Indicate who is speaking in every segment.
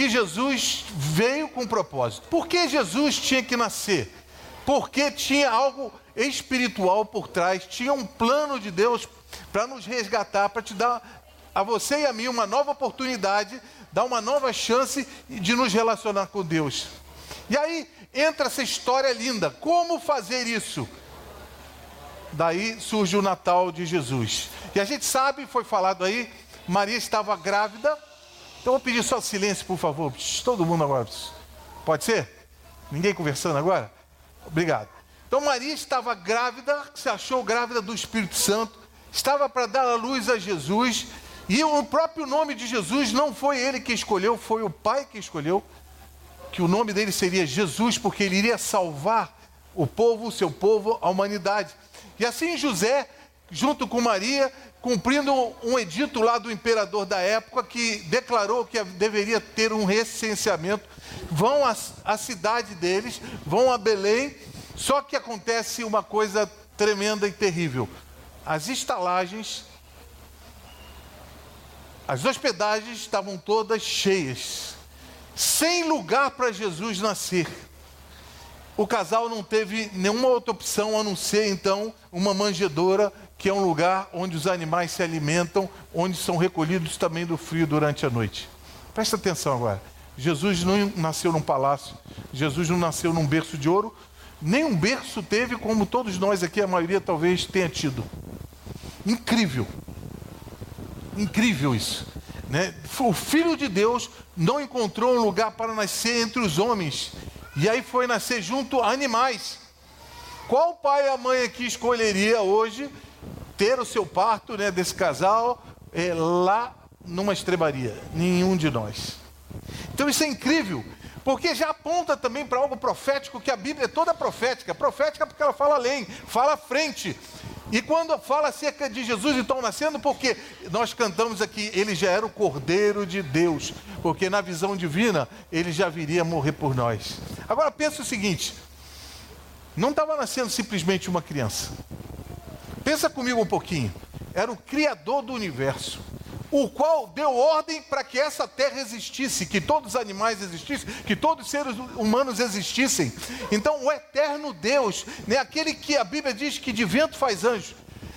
Speaker 1: que Jesus veio com propósito. Por que Jesus tinha que nascer? Porque tinha algo espiritual por trás, tinha um plano de Deus para nos resgatar, para te dar a você e a mim uma nova oportunidade, dar uma nova chance de nos relacionar com Deus. E aí entra essa história linda. Como fazer isso? Daí surge o Natal de Jesus. E a gente sabe, foi falado aí, Maria estava grávida. Então vou pedir só silêncio, por favor. Todo mundo agora. Pode ser? Ninguém conversando agora? Obrigado. Então Maria estava grávida, se achou grávida do Espírito Santo, estava para dar a luz a Jesus, e o próprio nome de Jesus não foi ele que escolheu, foi o Pai que escolheu, que o nome dele seria Jesus, porque ele iria salvar o povo, o seu povo, a humanidade. E assim José, junto com Maria, cumprindo um edito lá do imperador da época que declarou que deveria ter um recenseamento, vão à, cidade deles, vão a Belém, só que acontece uma coisa tremenda e terrível. As estalagens, as hospedagens estavam todas cheias, sem lugar para Jesus nascer o casal não teve nenhuma outra opção a não ser então uma manjedoura, que é um lugar onde os animais se alimentam, onde são recolhidos também do frio durante a noite. Presta atenção agora. Jesus não nasceu num palácio, Jesus não nasceu num berço de ouro, nem um berço teve como todos nós aqui, a maioria talvez tenha tido. Incrível. Incrível isso. Né? O Filho de Deus não encontrou um lugar para nascer entre os homens e aí foi nascer junto a animais. Qual pai e a mãe aqui escolheria hoje ter o seu parto né, desse casal é, lá numa estrebaria? Nenhum de nós. Então isso é incrível, porque já aponta também para algo profético, que a Bíblia é toda profética. Profética porque ela fala além, fala à frente. E quando fala acerca de Jesus então nascendo, porque nós cantamos aqui, ele já era o Cordeiro de Deus, porque na visão divina ele já viria morrer por nós. Agora pensa o seguinte: não estava nascendo simplesmente uma criança. Pensa comigo um pouquinho. Era o Criador do universo o qual deu ordem para que essa terra existisse, que todos os animais existissem, que todos os seres humanos existissem. Então, o eterno Deus, né, aquele que a Bíblia diz que de vento faz anjo,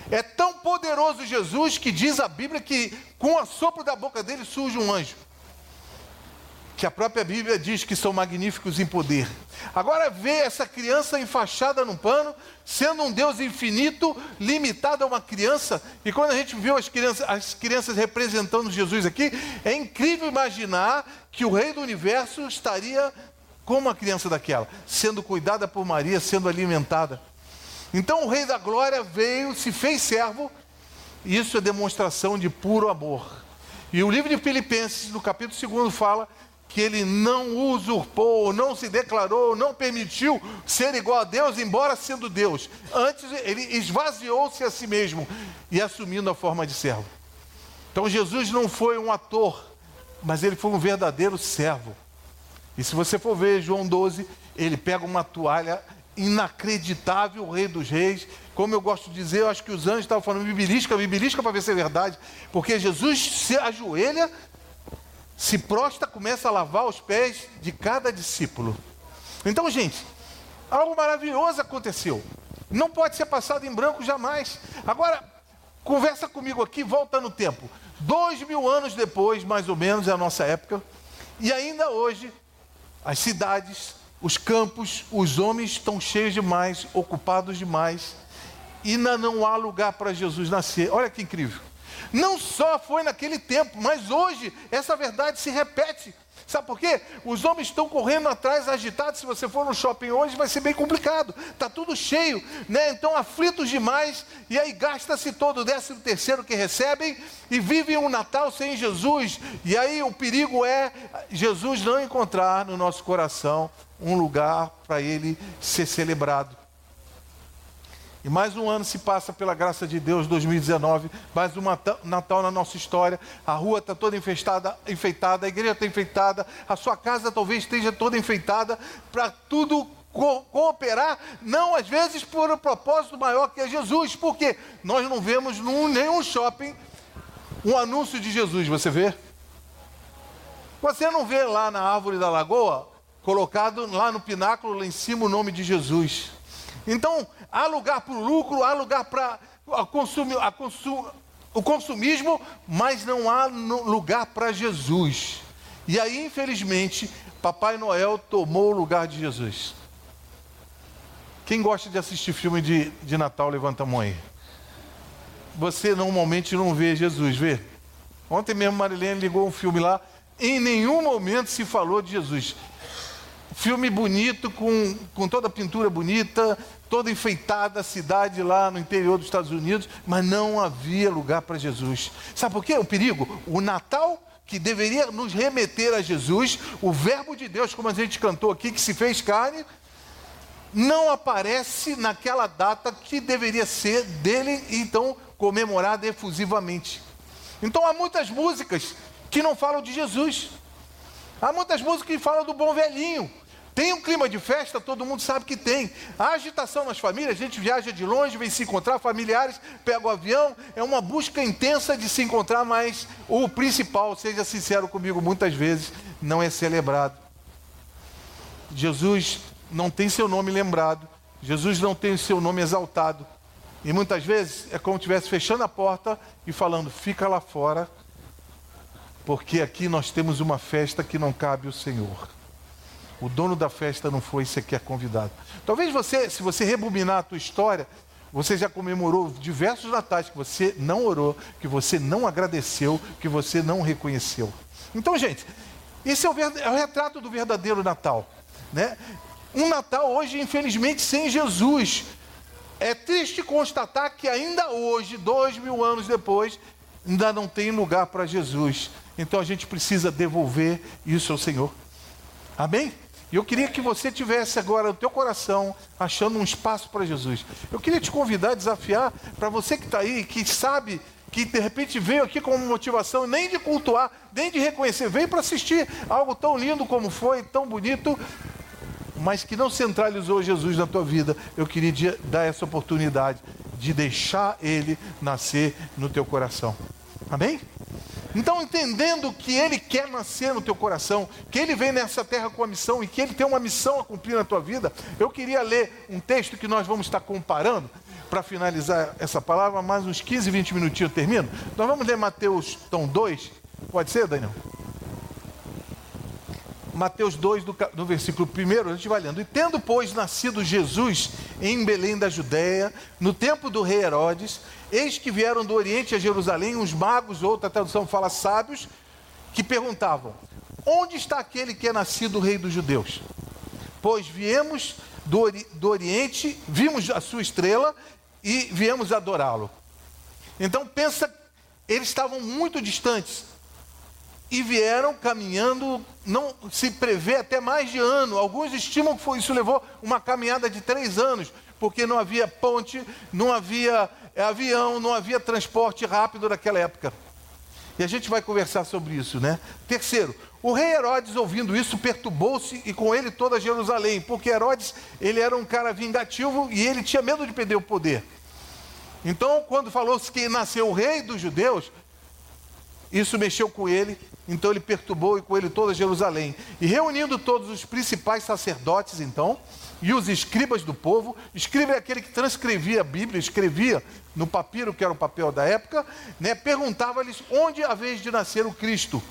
Speaker 1: é tão poderoso Jesus que diz a Bíblia que com o sopro da boca dele surge um anjo que a própria Bíblia diz que são magníficos em poder. Agora vê essa criança enfaixada num pano, sendo um Deus infinito, limitado a uma criança. E quando a gente viu as crianças, as crianças representando Jesus aqui, é incrível imaginar que o Rei do Universo estaria como uma criança daquela, sendo cuidada por Maria, sendo alimentada. Então o Rei da Glória veio, se fez servo, e isso é demonstração de puro amor. E o livro de Filipenses, no capítulo 2, fala que ele não usurpou, não se declarou, não permitiu ser igual a Deus, embora sendo Deus. Antes ele esvaziou-se a si mesmo e assumindo a forma de servo. Então Jesus não foi um ator, mas ele foi um verdadeiro servo. E se você for ver João 12, ele pega uma toalha inacreditável, o rei dos reis. Como eu gosto de dizer, eu acho que os anjos estavam falando bibelisca, bibelisca para ver se é verdade, porque Jesus se ajoelha se prostra, começa a lavar os pés de cada discípulo. Então, gente, algo maravilhoso aconteceu. Não pode ser passado em branco jamais. Agora, conversa comigo aqui, volta no tempo. Dois mil anos depois, mais ou menos, é a nossa época, e ainda hoje, as cidades, os campos, os homens estão cheios demais, ocupados demais, e ainda não há lugar para Jesus nascer. Olha que incrível. Não só foi naquele tempo, mas hoje essa verdade se repete. Sabe por quê? Os homens estão correndo atrás agitados. Se você for no shopping hoje, vai ser bem complicado. Está tudo cheio, né? Então aflitos demais. E aí gasta-se todo o décimo terceiro que recebem e vivem um Natal sem Jesus. E aí o perigo é Jesus não encontrar no nosso coração um lugar para ele ser celebrado. E mais um ano se passa pela graça de Deus, 2019, mais um Natal na nossa história. A rua está toda enfeitada, enfeitada, a igreja está enfeitada, a sua casa talvez esteja toda enfeitada, para tudo co cooperar, não às vezes por um propósito maior que é Jesus, porque nós não vemos num, nenhum shopping um anúncio de Jesus, você vê? Você não vê lá na árvore da lagoa, colocado lá no pináculo, lá em cima, o nome de Jesus. Então, há lugar para o lucro, há lugar para consumi consum o consumismo, mas não há lugar para Jesus. E aí, infelizmente, Papai Noel tomou o lugar de Jesus. Quem gosta de assistir filme de, de Natal, levanta a mão aí. Você normalmente não vê Jesus, vê? Ontem mesmo Marilene ligou um filme lá, em nenhum momento se falou de Jesus. Filme bonito, com, com toda a pintura bonita, toda enfeitada a cidade lá no interior dos Estados Unidos, mas não havia lugar para Jesus. Sabe por quê? O perigo? O Natal que deveria nos remeter a Jesus, o Verbo de Deus, como a gente cantou aqui, que se fez carne, não aparece naquela data que deveria ser dele, então comemorada efusivamente. Então há muitas músicas que não falam de Jesus. Há muitas músicas que falam do bom velhinho. Tem um clima de festa, todo mundo sabe que tem. A agitação nas famílias, a gente viaja de longe, vem se encontrar, familiares, pega o avião, é uma busca intensa de se encontrar, mas o principal, seja sincero comigo, muitas vezes não é celebrado. Jesus não tem seu nome lembrado, Jesus não tem seu nome exaltado. E muitas vezes é como se estivesse fechando a porta e falando: fica lá fora, porque aqui nós temos uma festa que não cabe o Senhor. O dono da festa não foi sequer convidado. Talvez você, se você rebobinar a tua história, você já comemorou diversos natais que você não orou, que você não agradeceu, que você não reconheceu. Então, gente, esse é o, é o retrato do verdadeiro Natal. Né? Um Natal hoje, infelizmente, sem Jesus. É triste constatar que ainda hoje, dois mil anos depois, ainda não tem lugar para Jesus. Então a gente precisa devolver isso ao Senhor. Amém? E eu queria que você tivesse agora no teu coração achando um espaço para Jesus. Eu queria te convidar, desafiar, para você que está aí, que sabe que de repente veio aqui como motivação, nem de cultuar, nem de reconhecer, veio para assistir algo tão lindo como foi, tão bonito, mas que não centralizou Jesus na tua vida. Eu queria dar essa oportunidade de deixar Ele nascer no teu coração. Amém? Então, entendendo que Ele quer nascer no teu coração, que Ele vem nessa terra com a missão e que Ele tem uma missão a cumprir na tua vida, eu queria ler um texto que nós vamos estar comparando para finalizar essa palavra, mais uns 15, 20 minutinhos eu termino. Nós vamos ler Mateus tom 2. Pode ser, Daniel? Mateus 2, do, do versículo 1, a gente vai lendo. E tendo, pois, nascido Jesus em Belém da Judéia, no tempo do rei Herodes, eis que vieram do Oriente a Jerusalém uns magos, outra tradução fala sábios, que perguntavam: Onde está aquele que é nascido rei dos judeus? Pois viemos do, ori do Oriente, vimos a sua estrela e viemos adorá-lo. Então pensa, eles estavam muito distantes e vieram caminhando, não se prevê até mais de ano. Alguns estimam que foi, isso levou uma caminhada de três anos, porque não havia ponte, não havia é, avião, não havia transporte rápido naquela época. E a gente vai conversar sobre isso, né? Terceiro, o rei Herodes, ouvindo isso, perturbou-se e com ele toda Jerusalém, porque Herodes, ele era um cara vingativo e ele tinha medo de perder o poder. Então, quando falou-se que nasceu o rei dos judeus, isso mexeu com ele então ele perturbou e com ele toda Jerusalém. E reunindo todos os principais sacerdotes, então, e os escribas do povo, escriba é aquele que transcrevia a Bíblia, escrevia no papiro, que era o papel da época, né, perguntava-lhes onde a vez de nascer o Cristo.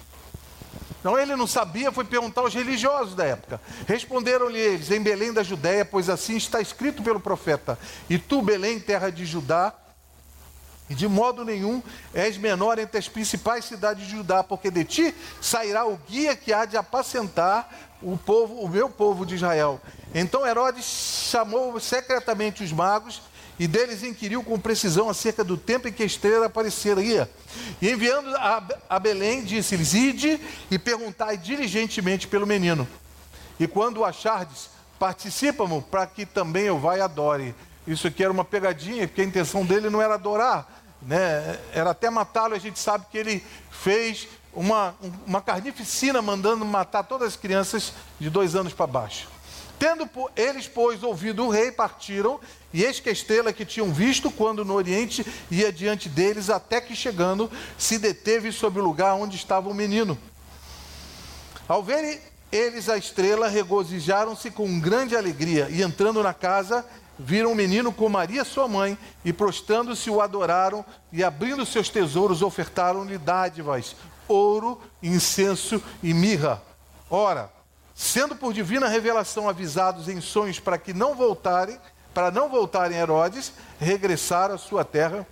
Speaker 1: Então ele não sabia, foi perguntar aos religiosos da época. Responderam-lhe eles, em Belém da Judéia, pois assim está escrito pelo profeta: E tu, Belém, terra de Judá, e de modo nenhum és menor entre as principais cidades de Judá, porque de ti sairá o guia que há de apacentar o povo, o meu povo de Israel. Então Herodes chamou secretamente os magos e deles inquiriu com precisão acerca do tempo em que a estrela apareceria. E enviando a, Belém, disse-lhes: Ide e perguntai diligentemente pelo menino. E quando o achardes, participa-mo para que também eu vá e adore. Isso aqui era uma pegadinha, porque a intenção dele não era adorar, né? era até matá-lo. A gente sabe que ele fez uma, uma carnificina mandando matar todas as crianças de dois anos para baixo. Tendo eles, pois, ouvido o rei, partiram, e eis que a estrela que tinham visto quando no Oriente ia diante deles, até que chegando, se deteve sobre o lugar onde estava o menino. Ao verem eles a estrela, regozijaram-se com grande alegria e entrando na casa, viram um menino com Maria, sua mãe, e prostrando-se o adoraram e abrindo seus tesouros ofertaram-lhe dádivas, ouro, incenso e mirra. Ora, sendo por divina revelação avisados em sonhos para que não voltarem, para não voltarem Herodes, regressaram à sua terra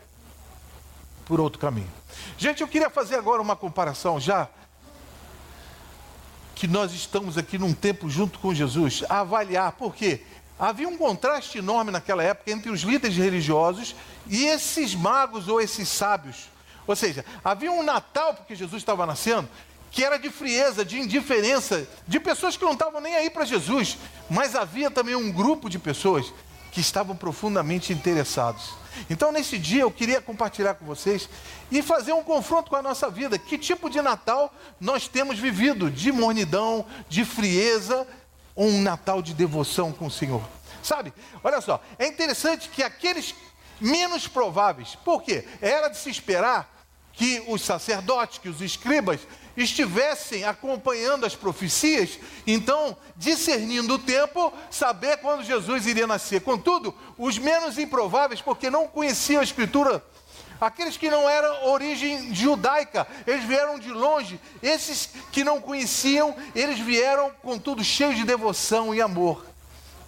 Speaker 1: por outro caminho. Gente, eu queria fazer agora uma comparação já que nós estamos aqui num tempo junto com Jesus, avaliar, por quê? Havia um contraste enorme naquela época entre os líderes religiosos e esses magos ou esses sábios. Ou seja, havia um Natal, porque Jesus estava nascendo, que era de frieza, de indiferença, de pessoas que não estavam nem aí para Jesus, mas havia também um grupo de pessoas que estavam profundamente interessados. Então, nesse dia, eu queria compartilhar com vocês e fazer um confronto com a nossa vida. Que tipo de Natal nós temos vivido? De mornidão, de frieza, um Natal de devoção com o Senhor? Sabe, olha só, é interessante que aqueles menos prováveis, por quê? Era de se esperar que os sacerdotes, que os escribas, estivessem acompanhando as profecias, então, discernindo o tempo, saber quando Jesus iria nascer. Contudo, os menos improváveis, porque não conheciam a Escritura, aqueles que não eram origem judaica, eles vieram de longe. Esses que não conheciam, eles vieram, contudo, cheios de devoção e amor.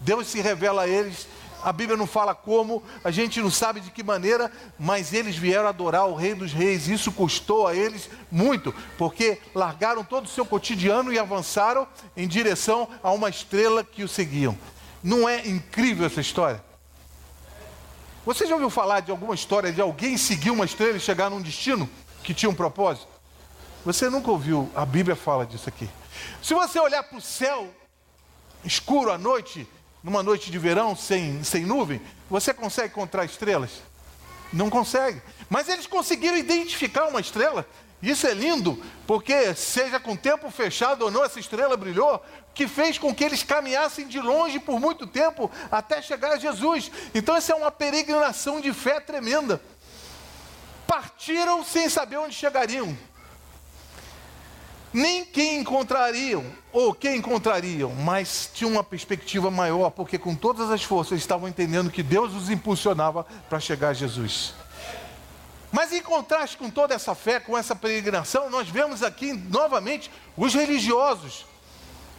Speaker 1: Deus se revela a eles a Bíblia não fala como, a gente não sabe de que maneira, mas eles vieram adorar o Rei dos Reis. Isso custou a eles muito, porque largaram todo o seu cotidiano e avançaram em direção a uma estrela que o seguiam. Não é incrível essa história? Você já ouviu falar de alguma história de alguém seguir uma estrela e chegar num destino que tinha um propósito? Você nunca ouviu, a Bíblia fala disso aqui. Se você olhar para o céu escuro à noite, numa noite de verão sem, sem nuvem, você consegue encontrar estrelas? Não consegue. Mas eles conseguiram identificar uma estrela. Isso é lindo, porque seja com tempo fechado ou não, essa estrela brilhou, que fez com que eles caminhassem de longe por muito tempo até chegar a Jesus. Então, essa é uma peregrinação de fé tremenda. Partiram sem saber onde chegariam nem quem encontrariam, ou quem encontrariam, mas tinha uma perspectiva maior, porque com todas as forças estavam entendendo que Deus os impulsionava para chegar a Jesus. Mas em contraste com toda essa fé, com essa peregrinação, nós vemos aqui novamente os religiosos.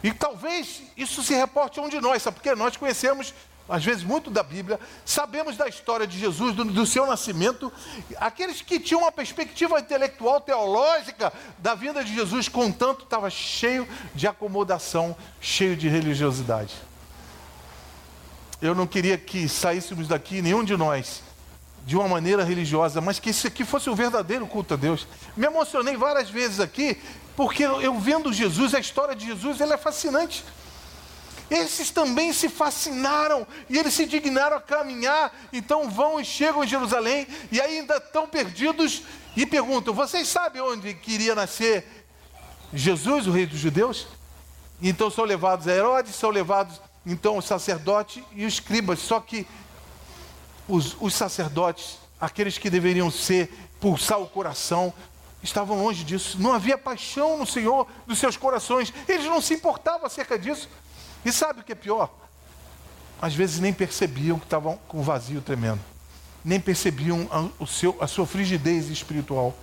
Speaker 1: E talvez isso se reporte a um de nós, sabe? Porque nós conhecemos às vezes muito da Bíblia, sabemos da história de Jesus, do, do, seu nascimento. Aqueles que tinham uma perspectiva intelectual, teológica da vinda de Jesus, contanto, estava cheio de acomodação, cheio de religiosidade. Eu não queria que saíssemos daqui, nenhum de nós, de uma maneira religiosa, mas que isso aqui fosse o verdadeiro culto a Deus. Me emocionei várias vezes aqui, porque eu vendo Jesus, a história de Jesus, ela é fascinante. Esses também se fascinaram e eles se dignaram a caminhar, então vão e chegam em Jerusalém e ainda estão perdidos e perguntam: Vocês sabem onde queria nascer Jesus, o rei dos judeus? Então são levados a Herodes, são levados então o sacerdote e os escribas. Só que os, os sacerdotes, aqueles que deveriam ser, pulsar o coração, estavam longe disso. Não havia paixão no Senhor dos seus corações. Eles não se importavam acerca disso. E sabe o que é pior? Às vezes nem percebiam que estavam com um vazio tremendo. Nem percebiam a, o seu, a sua frigidez espiritual.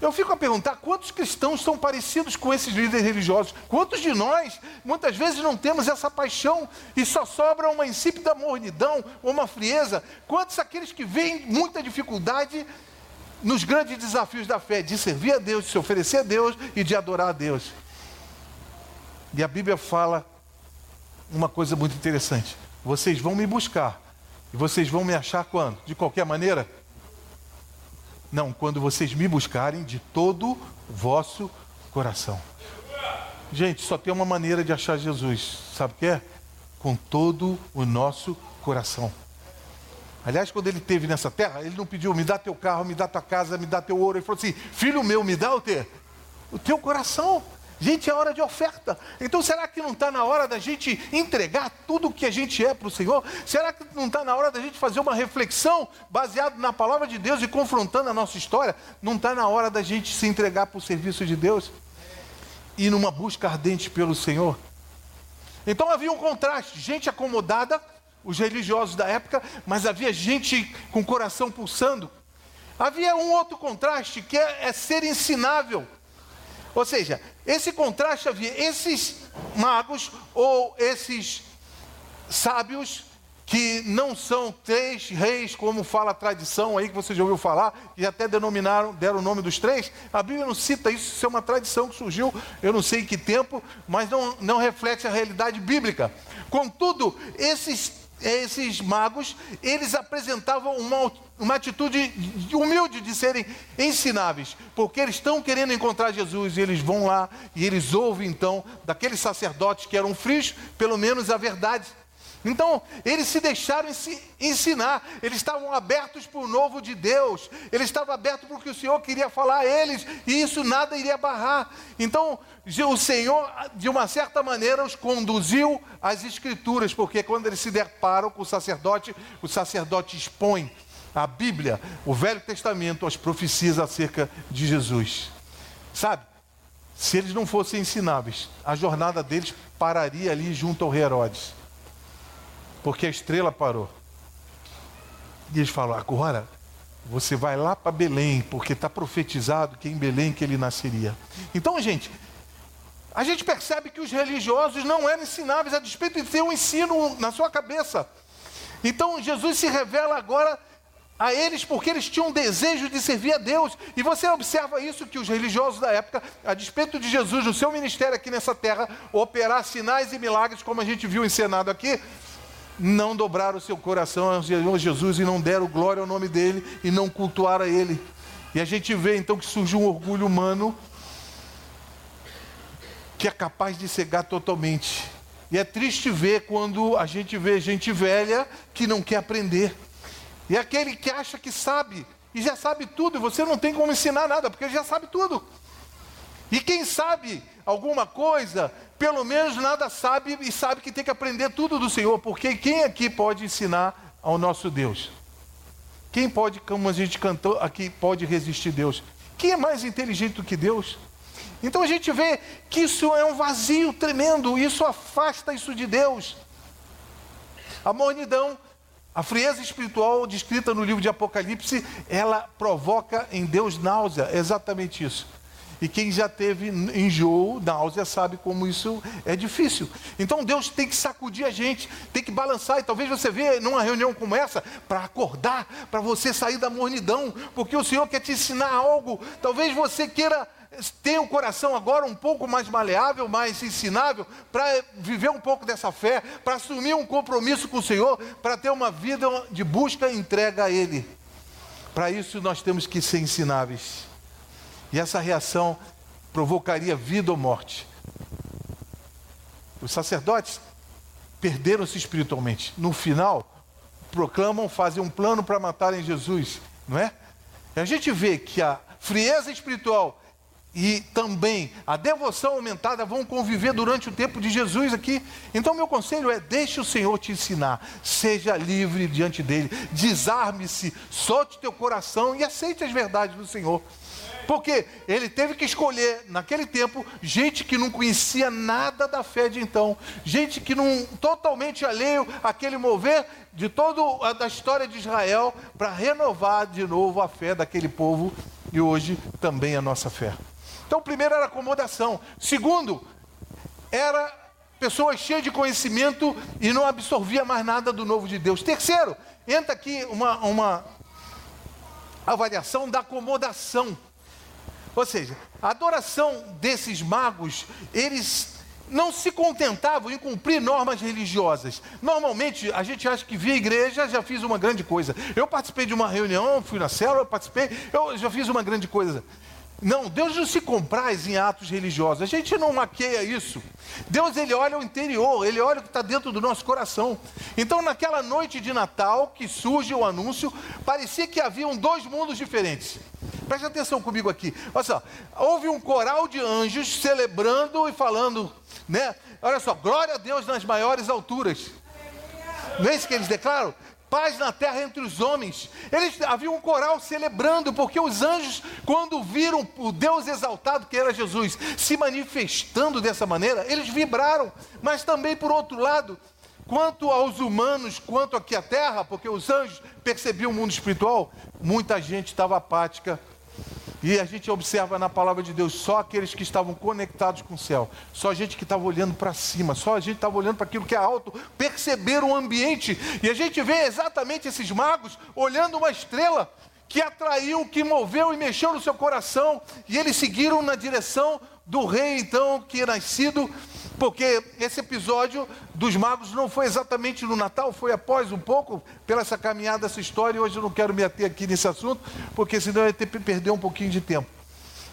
Speaker 1: Eu fico a perguntar quantos cristãos são parecidos com esses líderes religiosos? Quantos de nós, muitas vezes, não temos essa paixão e só sobra uma insípida mornidão ou uma frieza? Quantos aqueles que veem muita dificuldade nos grandes desafios da fé, de servir a Deus, de se oferecer a Deus e de adorar a Deus? E a Bíblia fala uma coisa muito interessante. Vocês vão me buscar. E vocês vão me achar quando? De qualquer maneira? Não, quando vocês me buscarem de todo vosso coração. Gente, só tem uma maneira de achar Jesus. Sabe o que é? Com todo o nosso coração. Aliás, quando ele esteve nessa terra, ele não pediu, me dá teu carro, me dá tua casa, me dá teu ouro. Ele falou assim, filho meu, me dá o teu, o teu coração. Gente, é hora de oferta. Então, será que não está na hora da gente entregar tudo o que a gente é para o Senhor? Será que não está na hora da gente fazer uma reflexão baseada na palavra de Deus e confrontando a nossa história? Não está na hora da gente se entregar para o serviço de Deus? e numa busca ardente pelo Senhor. Então havia um contraste, gente acomodada, os religiosos da época, mas havia gente com o coração pulsando. Havia um outro contraste que é, é ser ensinável. Ou seja, esse contraste havia esses magos ou esses sábios que não são três reis, como fala a tradição aí que você já ouviu falar, que até denominaram, deram o nome dos três. A Bíblia não cita isso, isso é uma tradição que surgiu, eu não sei em que tempo, mas não, não reflete a realidade bíblica. Contudo, esses, esses magos, eles apresentavam uma, uma atitude humilde de serem ensináveis, porque eles estão querendo encontrar Jesus e eles vão lá e eles ouvem então daqueles sacerdotes que eram frios, pelo menos a verdade. Então, eles se deixaram ensinar, eles estavam abertos para o novo de Deus, eles estavam abertos para o que o Senhor queria falar a eles, e isso nada iria barrar. Então, o Senhor, de uma certa maneira, os conduziu às Escrituras, porque quando eles se deparam com o sacerdote, o sacerdote expõe a Bíblia, o Velho Testamento, as profecias acerca de Jesus. Sabe, se eles não fossem ensináveis, a jornada deles pararia ali junto ao Herodes porque a estrela parou. E eles falam: agora você vai lá para Belém, porque está profetizado que em Belém que ele nasceria. Então, gente, a gente percebe que os religiosos não eram ensináveis, a despeito de ter um ensino na sua cabeça. Então, Jesus se revela agora a eles porque eles tinham desejo de servir a Deus. E você observa isso que os religiosos da época, a despeito de Jesus no seu ministério aqui nessa terra, operar sinais e milagres, como a gente viu encenado aqui, não dobraram o seu coração Senhor Jesus e não deram glória ao nome dele e não cultuaram a ele. E a gente vê então que surgiu um orgulho humano que é capaz de cegar totalmente. E é triste ver quando a gente vê gente velha que não quer aprender. E aquele que acha que sabe e já sabe tudo, e você não tem como ensinar nada, porque já sabe tudo. E quem sabe alguma coisa, pelo menos nada sabe e sabe que tem que aprender tudo do Senhor, porque quem aqui pode ensinar ao nosso Deus? Quem pode, como a gente cantou aqui, pode resistir Deus? Quem é mais inteligente do que Deus? Então a gente vê que isso é um vazio tremendo, isso afasta isso de Deus. A mornidão, a frieza espiritual descrita no livro de Apocalipse, ela provoca em Deus náusea, é exatamente isso. E quem já teve enjoo, náusea, sabe como isso é difícil. Então Deus tem que sacudir a gente, tem que balançar. E talvez você vê numa reunião como essa, para acordar, para você sair da mornidão, porque o Senhor quer te ensinar algo. Talvez você queira ter o coração agora um pouco mais maleável, mais ensinável, para viver um pouco dessa fé, para assumir um compromisso com o Senhor, para ter uma vida de busca e entrega a Ele. Para isso nós temos que ser ensináveis. E essa reação provocaria vida ou morte. Os sacerdotes perderam-se espiritualmente. No final, proclamam, fazem um plano para matarem Jesus, não é? E a gente vê que a frieza espiritual e também a devoção aumentada vão conviver durante o tempo de Jesus aqui. Então, meu conselho é: deixe o Senhor te ensinar, seja livre diante dele, desarme-se, solte teu coração e aceite as verdades do Senhor. Porque ele teve que escolher, naquele tempo, gente que não conhecia nada da fé de então, gente que não totalmente alheio àquele mover de toda a história de Israel para renovar de novo a fé daquele povo e hoje também a nossa fé. Então, primeiro era acomodação. Segundo, era pessoa cheia de conhecimento e não absorvia mais nada do novo de Deus. Terceiro, entra aqui uma, uma avaliação da acomodação. Ou seja, a adoração desses magos, eles não se contentavam em cumprir normas religiosas. Normalmente, a gente acha que via igreja já fiz uma grande coisa. Eu participei de uma reunião, fui na célula, participei, eu já fiz uma grande coisa. Não, Deus não se compraz em atos religiosos. A gente não maqueia isso. Deus ele olha o interior, ele olha o que está dentro do nosso coração. Então, naquela noite de Natal que surge o anúncio, parecia que haviam dois mundos diferentes. Preste atenção comigo aqui. Olha só, houve um coral de anjos celebrando e falando, né? Olha só, glória a Deus nas maiores alturas. Não é isso que eles declaram? paz na terra entre os homens. Eles havia um coral celebrando, porque os anjos, quando viram o Deus exaltado que era Jesus se manifestando dessa maneira, eles vibraram. Mas também, por outro lado, quanto aos humanos, quanto aqui à terra, porque os anjos percebiam o mundo espiritual, muita gente estava apática, e a gente observa na palavra de Deus só aqueles que estavam conectados com o céu, só a gente que estava olhando para cima, só a gente estava olhando para aquilo que é alto, perceberam o ambiente. E a gente vê exatamente esses magos olhando uma estrela que atraiu, que moveu e mexeu no seu coração, e eles seguiram na direção do rei, então, que é nascido porque esse episódio dos magos não foi exatamente no Natal, foi após um pouco, pela essa caminhada, essa história, e hoje eu não quero me ater aqui nesse assunto, porque senão eu ia ter que perder um pouquinho de tempo.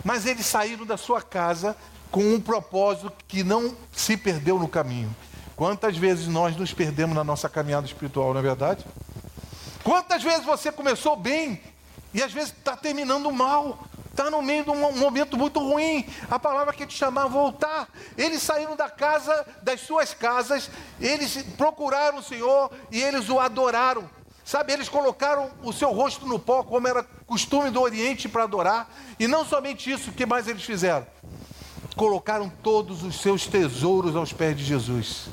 Speaker 1: Mas eles saíram da sua casa com um propósito que não se perdeu no caminho. Quantas vezes nós nos perdemos na nossa caminhada espiritual, não é verdade? Quantas vezes você começou bem e às vezes está terminando mal? Está no meio de um momento muito ruim. A palavra que te chamar a voltar. Eles saíram da casa, das suas casas, eles procuraram o Senhor e eles o adoraram. Sabe, eles colocaram o seu rosto no pó, como era costume do Oriente para adorar. E não somente isso, o que mais eles fizeram? Colocaram todos os seus tesouros aos pés de Jesus.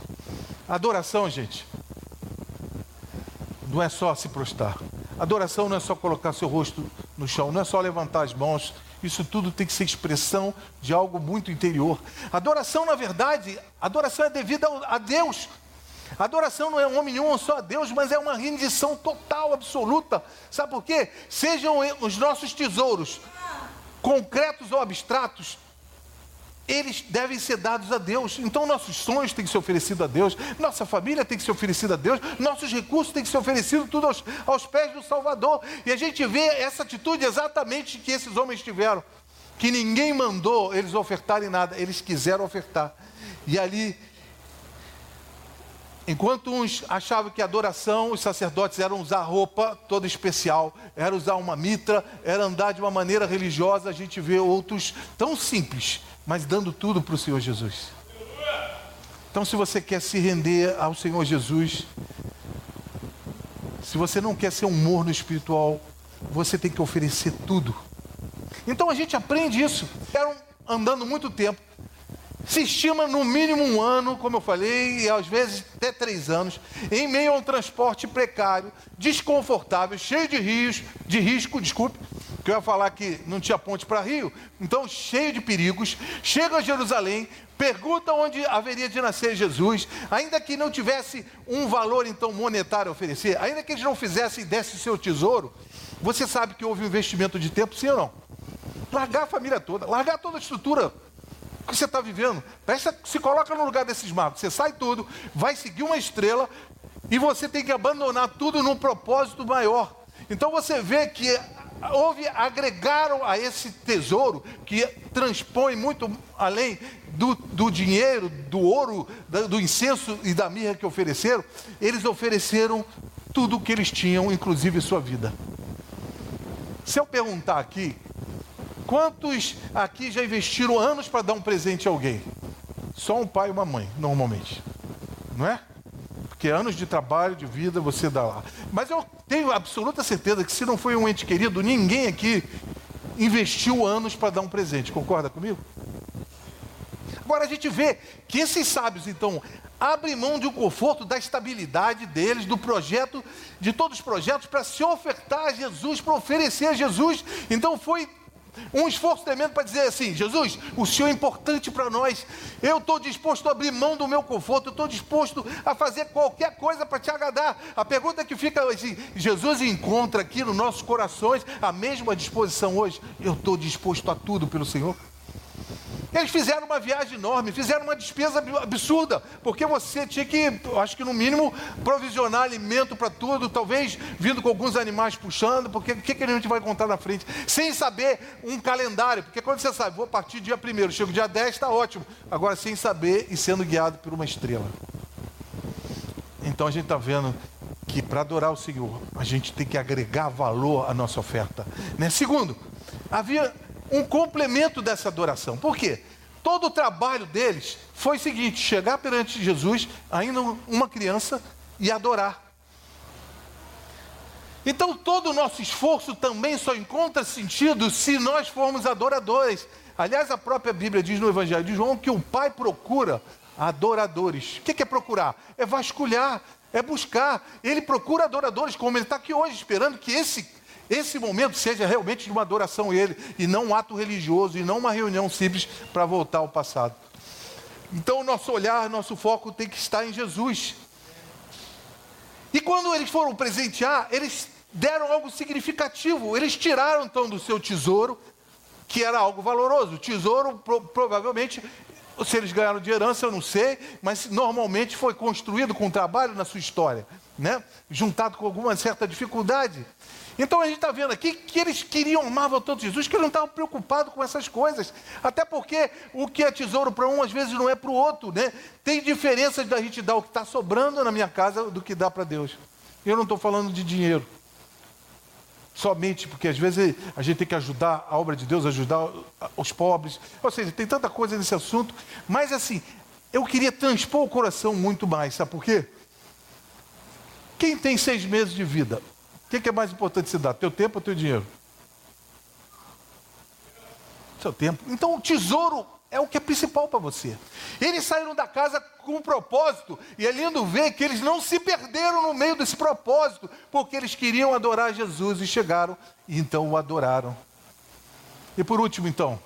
Speaker 1: Adoração, gente, não é só se prostrar. Adoração não é só colocar seu rosto no chão, não é só levantar as mãos. Isso tudo tem que ser expressão de algo muito interior. Adoração, na verdade, adoração é devida a Deus. Adoração não é um homem nenhum, só a Deus, mas é uma rendição total, absoluta. Sabe por quê? Sejam os nossos tesouros concretos ou abstratos, eles devem ser dados a Deus. Então, nossos sonhos têm que ser oferecidos a Deus, nossa família tem que ser oferecida a Deus, nossos recursos têm que ser oferecidos tudo aos, aos pés do Salvador. E a gente vê essa atitude exatamente que esses homens tiveram, que ninguém mandou eles ofertarem nada, eles quiseram ofertar. E ali, enquanto uns achavam que a adoração, os sacerdotes eram usar roupa toda especial, era usar uma mitra, era andar de uma maneira religiosa, a gente vê outros tão simples mas dando tudo para o Senhor Jesus. Então, se você quer se render ao Senhor Jesus, se você não quer ser um morno espiritual, você tem que oferecer tudo. Então a gente aprende isso. Eram andando muito tempo. Se estima no mínimo um ano, como eu falei, e às vezes até três anos, em meio a um transporte precário, desconfortável, cheio de rios, de risco, desculpe, que eu ia falar que não tinha ponte para Rio, então cheio de perigos, chega a Jerusalém, pergunta onde haveria de nascer Jesus, ainda que não tivesse um valor então monetário a oferecer, ainda que eles não fizessem e desse o seu tesouro, você sabe que houve um investimento de tempo, sim ou não? Largar a família toda, largar toda a estrutura que você está vivendo. Presta, se coloca no lugar desses magos, você sai tudo, vai seguir uma estrela e você tem que abandonar tudo num propósito maior. Então você vê que houve, agregaram a esse tesouro que transpõe muito além do, do dinheiro, do ouro, do incenso e da mirra que ofereceram, eles ofereceram tudo o que eles tinham, inclusive sua vida. Se eu perguntar aqui, quantos aqui já investiram anos para dar um presente a alguém? Só um pai e uma mãe, normalmente. Não é? Porque anos de trabalho, de vida, você dá lá. Mas eu tenho absoluta certeza que se não foi um ente querido, ninguém aqui investiu anos para dar um presente. Concorda comigo? Agora a gente vê que esses sábios, então, abrem mão de um conforto, da estabilidade deles, do projeto, de todos os projetos, para se ofertar a Jesus, para oferecer a Jesus. Então foi um esforço tremendo para dizer assim: Jesus, o Senhor é importante para nós. Eu estou disposto a abrir mão do meu conforto, eu estou disposto a fazer qualquer coisa para te agradar. A pergunta que fica assim: Jesus encontra aqui nos nossos corações a mesma disposição hoje? Eu estou disposto a tudo pelo Senhor. Eles fizeram uma viagem enorme, fizeram uma despesa absurda, porque você tinha que, acho que no mínimo, provisionar alimento para tudo, talvez vindo com alguns animais puxando, porque o que, que a gente vai contar na frente? Sem saber um calendário, porque quando você sabe, vou partir dia primeiro, chego dia 10, está ótimo. Agora, sem saber e sendo guiado por uma estrela. Então a gente está vendo que para adorar o Senhor, a gente tem que agregar valor à nossa oferta. Né? Segundo, havia um complemento dessa adoração. Por quê? Todo o trabalho deles foi o seguinte: chegar perante Jesus, ainda uma criança, e adorar. Então todo o nosso esforço também só encontra sentido se nós formos adoradores. Aliás, a própria Bíblia diz no Evangelho de João que o Pai procura adoradores. O que é procurar? É vasculhar, é buscar. Ele procura adoradores, como ele está aqui hoje, esperando que esse, esse momento seja realmente de uma adoração a ele, e não um ato religioso, e não uma reunião simples para voltar ao passado. Então, o nosso olhar, nosso foco tem que estar em Jesus. E quando eles foram presentear, eles deram algo significativo. Eles tiraram então do seu tesouro, que era algo valoroso. O tesouro pro, provavelmente se eles ganharam de herança, eu não sei, mas normalmente foi construído com trabalho na sua história, né? juntado com alguma certa dificuldade. Então a gente está vendo aqui que eles queriam, amavam tanto Jesus, que eles não estavam preocupados com essas coisas. Até porque o que é tesouro para um, às vezes não é para o outro. Né? Tem diferença da gente dar o que está sobrando na minha casa do que dá para Deus. Eu não estou falando de dinheiro somente porque às vezes a gente tem que ajudar a obra de Deus, ajudar os pobres. Ou seja, tem tanta coisa nesse assunto, mas assim, eu queria transpor o coração muito mais, sabe por quê? Quem tem seis meses de vida, que, que é mais importante se dar? Teu tempo ou teu dinheiro? Seu tempo. Então o tesouro é o que é principal para você. Eles saíram da casa com um propósito, e é lindo ver que eles não se perderam no meio desse propósito, porque eles queriam adorar Jesus e chegaram e então o adoraram. E por último, então,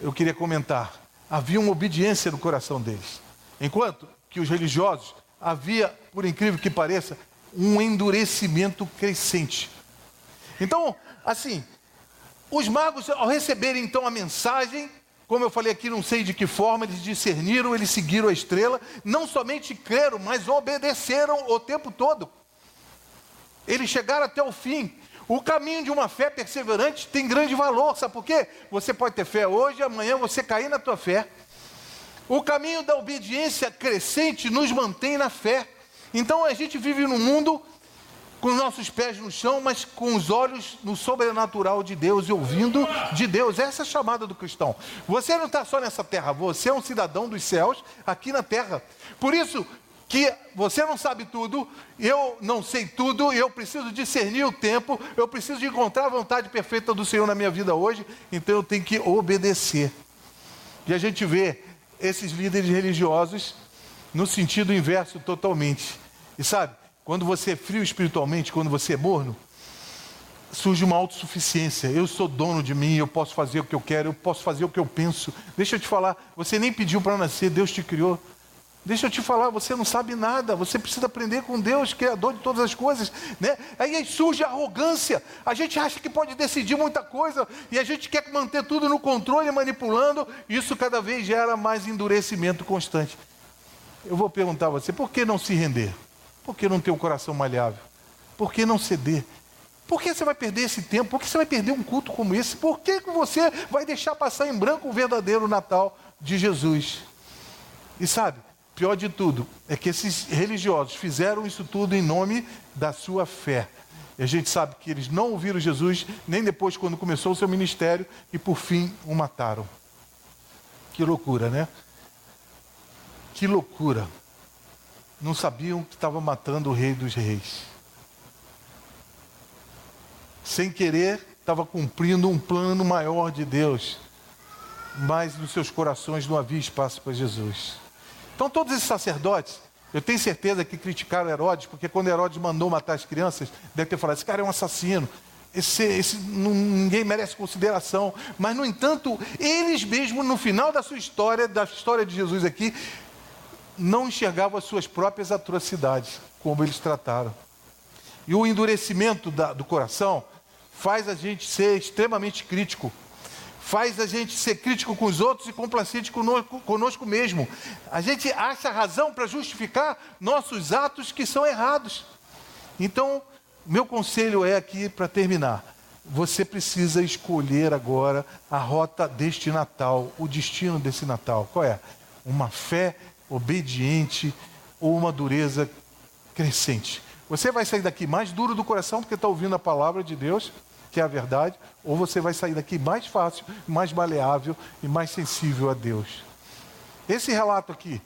Speaker 1: eu queria comentar: havia uma obediência no coração deles, enquanto que os religiosos havia, por incrível que pareça, um endurecimento crescente. Então, assim, os magos, ao receberem então a mensagem, como eu falei aqui, não sei de que forma eles discerniram, eles seguiram a estrela, não somente creram, mas obedeceram o tempo todo. Eles chegaram até o fim. O caminho de uma fé perseverante tem grande valor, sabe por quê? Você pode ter fé hoje, amanhã você cair na tua fé. O caminho da obediência crescente nos mantém na fé. Então a gente vive num mundo com os nossos pés no chão, mas com os olhos no sobrenatural de Deus e ouvindo de Deus. Essa é a chamada do cristão. Você não está só nessa terra, você é um cidadão dos céus aqui na terra. Por isso que você não sabe tudo, eu não sei tudo, eu preciso discernir o tempo, eu preciso encontrar a vontade perfeita do Senhor na minha vida hoje, então eu tenho que obedecer. E a gente vê esses líderes religiosos no sentido inverso totalmente. E sabe, quando você é frio espiritualmente, quando você é morno, surge uma autossuficiência. Eu sou dono de mim, eu posso fazer o que eu quero, eu posso fazer o que eu penso. Deixa eu te falar, você nem pediu para nascer, Deus te criou. Deixa eu te falar, você não sabe nada, você precisa aprender com Deus, Criador de todas as coisas. Né? Aí surge a arrogância, a gente acha que pode decidir muita coisa e a gente quer manter tudo no controle, manipulando, isso cada vez gera mais endurecimento constante. Eu vou perguntar a você, por que não se render? Por que não ter um coração malhável? Por que não ceder? Por que você vai perder esse tempo? Por que você vai perder um culto como esse? Por que você vai deixar passar em branco o verdadeiro Natal de Jesus? E sabe, pior de tudo, é que esses religiosos fizeram isso tudo em nome da sua fé. E a gente sabe que eles não ouviram Jesus nem depois, quando começou o seu ministério, e por fim o mataram. Que loucura, né? Que loucura não sabiam que estava matando o rei dos reis. Sem querer, estava cumprindo um plano maior de Deus, mas nos seus corações não havia espaço para Jesus. Então, todos esses sacerdotes, eu tenho certeza que criticaram Herodes, porque quando Herodes mandou matar as crianças, deve ter falado: esse cara é um assassino, esse, esse, ninguém merece consideração. Mas, no entanto, eles mesmos, no final da sua história, da história de Jesus aqui, não enxergavam as suas próprias atrocidades, como eles trataram. E o endurecimento da, do coração faz a gente ser extremamente crítico, faz a gente ser crítico com os outros e complacente conosco, conosco mesmo. A gente acha razão para justificar nossos atos que são errados. Então, meu conselho é aqui para terminar. Você precisa escolher agora a rota deste Natal, o destino desse Natal. Qual é? Uma fé obediente ou uma dureza crescente. Você vai sair daqui mais duro do coração porque está ouvindo a palavra de Deus, que é a verdade, ou você vai sair daqui mais fácil, mais maleável e mais sensível a Deus. Esse relato aqui,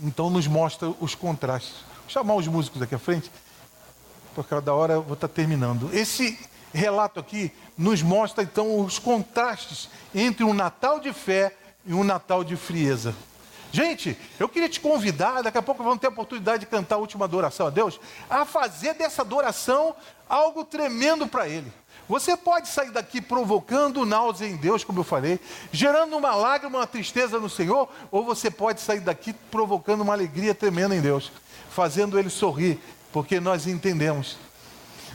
Speaker 1: então, nos mostra os contrastes. Vou chamar os músicos aqui à frente. por causa da hora eu vou estar terminando. Esse relato aqui nos mostra então os contrastes entre um Natal de fé e um Natal de frieza. Gente, eu queria te convidar, daqui a pouco vamos ter a oportunidade de cantar a última adoração a Deus, a fazer dessa adoração algo tremendo para Ele. Você pode sair daqui provocando náusea em Deus, como eu falei, gerando uma lágrima, uma tristeza no Senhor, ou você pode sair daqui provocando uma alegria tremenda em Deus, fazendo Ele sorrir, porque nós entendemos.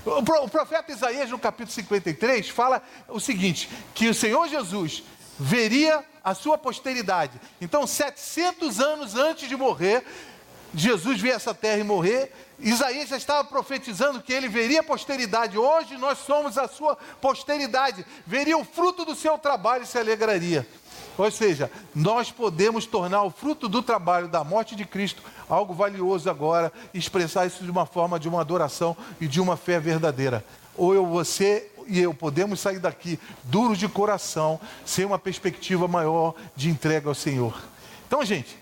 Speaker 1: O profeta Isaías, no capítulo 53, fala o seguinte: que o Senhor Jesus veria a sua posteridade. Então, 700 anos antes de morrer, Jesus veio essa terra e morrer. Isaías já estava profetizando que ele veria a posteridade. Hoje nós somos a sua posteridade. Veria o fruto do seu trabalho e se alegraria. Ou seja, nós podemos tornar o fruto do trabalho da morte de Cristo algo valioso agora, expressar isso de uma forma de uma adoração e de uma fé verdadeira. Ou eu, você e eu podemos sair daqui duros de coração, sem uma perspectiva maior de entrega ao Senhor. Então, gente,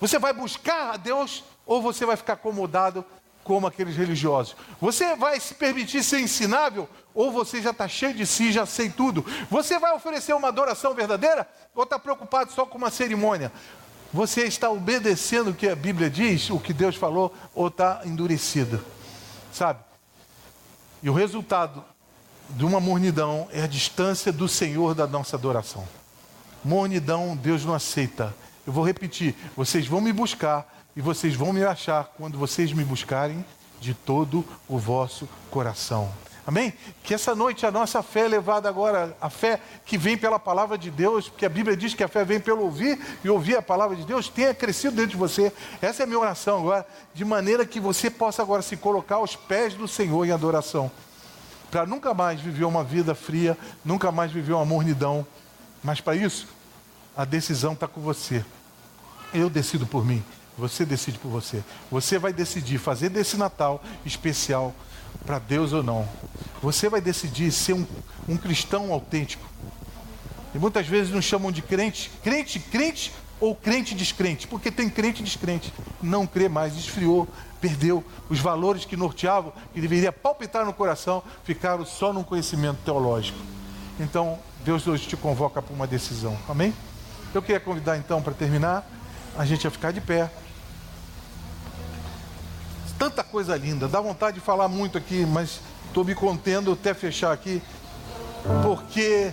Speaker 1: você vai buscar a Deus ou você vai ficar acomodado como aqueles religiosos? Você vai se permitir ser ensinável ou você já está cheio de si, já sei tudo? Você vai oferecer uma adoração verdadeira ou está preocupado só com uma cerimônia? Você está obedecendo o que a Bíblia diz, o que Deus falou, ou está endurecido? Sabe? E o resultado de uma mornidão é a distância do Senhor da nossa adoração. Mornidão, Deus não aceita. Eu vou repetir: vocês vão me buscar e vocês vão me achar quando vocês me buscarem de todo o vosso coração. Amém? Que essa noite a nossa fé é levada agora, a fé que vem pela palavra de Deus, porque a Bíblia diz que a fé vem pelo ouvir e ouvir a palavra de Deus, tenha crescido dentro de você. Essa é a minha oração agora, de maneira que você possa agora se colocar aos pés do Senhor em adoração para nunca mais viver uma vida fria, nunca mais viver uma mornidão. Mas para isso, a decisão está com você. Eu decido por mim, você decide por você. Você vai decidir fazer desse Natal especial para Deus ou não. Você vai decidir ser um, um cristão autêntico. E muitas vezes nos chamam de crente, crente, crente ou crente descrente, porque tem crente descrente, não crê mais, esfriou, perdeu os valores que norteavam, que deveria palpitar no coração, ficaram só num conhecimento teológico. Então, Deus hoje te convoca para uma decisão. Amém? Eu queria convidar então para terminar a gente a ficar de pé. Tanta coisa linda, dá vontade de falar muito aqui, mas estou me contendo até fechar aqui, porque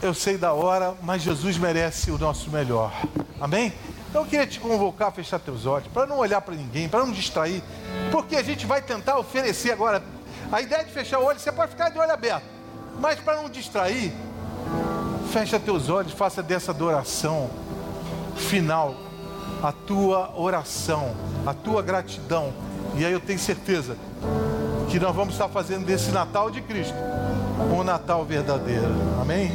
Speaker 1: eu sei da hora, mas Jesus merece o nosso melhor. Amém? Então eu queria te convocar a fechar teus olhos, para não olhar para ninguém, para não distrair, porque a gente vai tentar oferecer agora. A ideia de fechar o olho, você pode ficar de olho aberto, mas para não distrair, fecha teus olhos, faça dessa adoração final a tua oração, a tua gratidão. E aí eu tenho certeza que nós vamos estar fazendo desse Natal de Cristo um Natal verdadeiro. Amém?